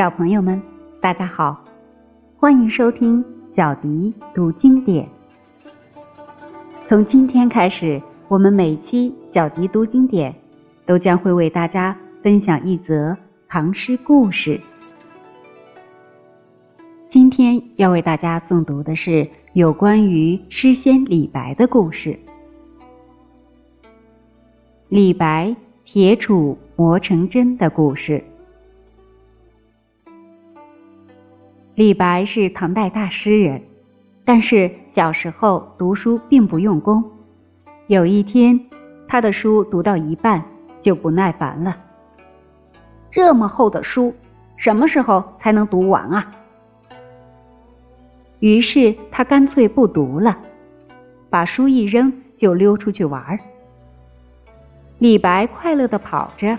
小朋友们，大家好，欢迎收听小迪读经典。从今天开始，我们每期小迪读经典都将会为大家分享一则唐诗故事。今天要为大家诵读的是有关于诗仙李白的故事。李白铁杵磨成针的故事。李白是唐代大诗人，但是小时候读书并不用功。有一天，他的书读到一半就不耐烦了：“这么厚的书，什么时候才能读完啊？”于是他干脆不读了，把书一扔就溜出去玩。李白快乐地跑着，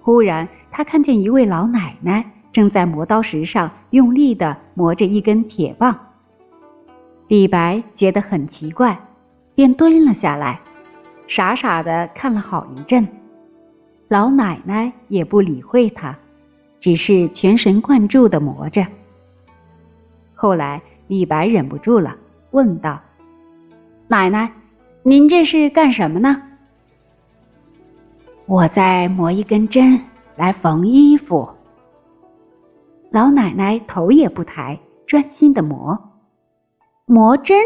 忽然他看见一位老奶奶。正在磨刀石上用力地磨着一根铁棒，李白觉得很奇怪，便蹲了下来，傻傻地看了好一阵。老奶奶也不理会他，只是全神贯注地磨着。后来李白忍不住了，问道：“奶奶，您这是干什么呢？”“我在磨一根针来缝衣服。”老奶奶头也不抬，专心的磨，磨针。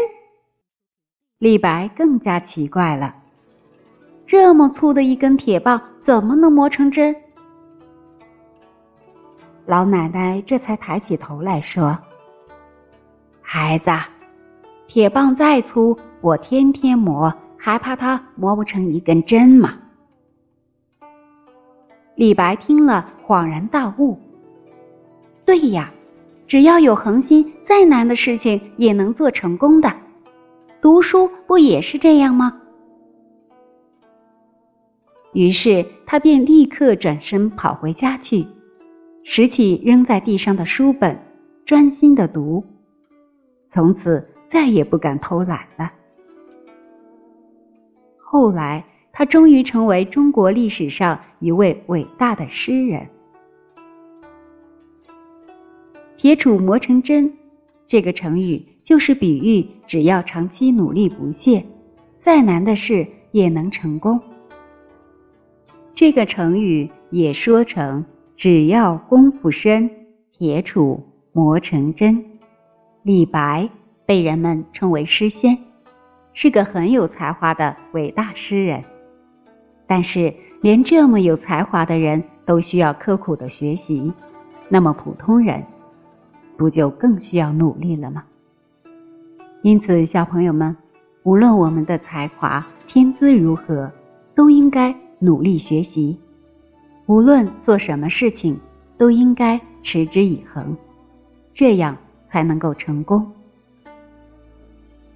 李白更加奇怪了，这么粗的一根铁棒，怎么能磨成针？老奶奶这才抬起头来说：“孩子，铁棒再粗，我天天磨，还怕它磨不成一根针吗？”李白听了，恍然大悟。对呀，只要有恒心，再难的事情也能做成功的。读书不也是这样吗？于是他便立刻转身跑回家去，拾起扔在地上的书本，专心的读，从此再也不敢偷懒了。后来，他终于成为中国历史上一位伟大的诗人。铁杵磨成针，这个成语就是比喻只要长期努力不懈，再难的事也能成功。这个成语也说成只要功夫深，铁杵磨成针。李白被人们称为诗仙，是个很有才华的伟大诗人。但是，连这么有才华的人都需要刻苦的学习，那么普通人。不就更需要努力了吗？因此，小朋友们，无论我们的才华、天资如何，都应该努力学习。无论做什么事情，都应该持之以恒，这样才能够成功。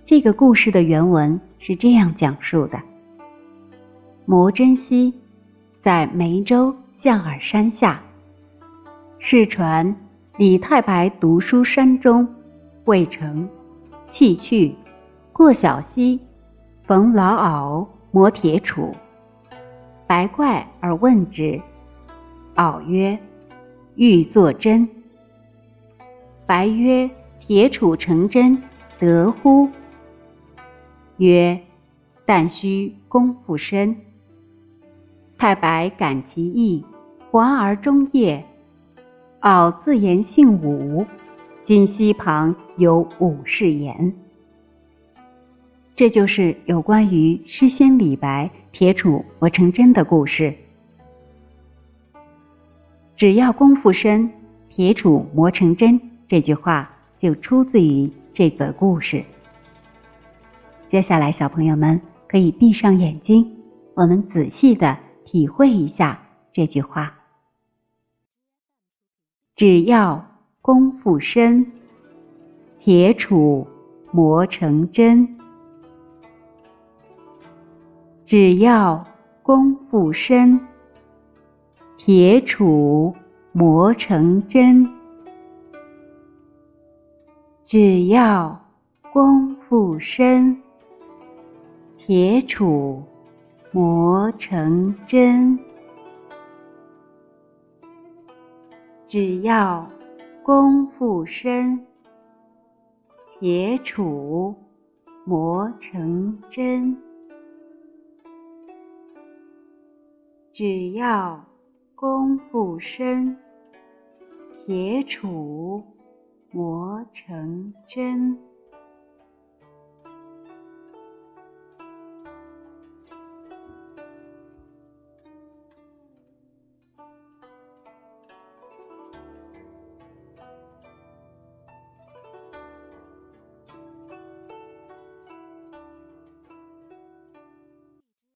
这个故事的原文是这样讲述的：摩真溪在梅州象耳山下，世传。李太白读书山中，未成，弃去，过小溪，逢老媪磨铁杵。白怪而问之，媪曰：“欲作针。”白曰：“铁杵成针，得乎？”曰：“但须功夫深。”太白感其意，还而终业。敖自言姓武，今溪旁有武士言。这就是有关于诗仙李白铁杵磨成针的故事。只要功夫深，铁杵磨成针，这句话就出自于这则故事。接下来，小朋友们可以闭上眼睛，我们仔细的体会一下这句话。只要功夫深，铁杵磨成针。只要功夫深，铁杵磨成针。只要功夫深，铁杵磨成针。只要功夫深，铁杵磨成针。只要功夫深，铁杵磨成针。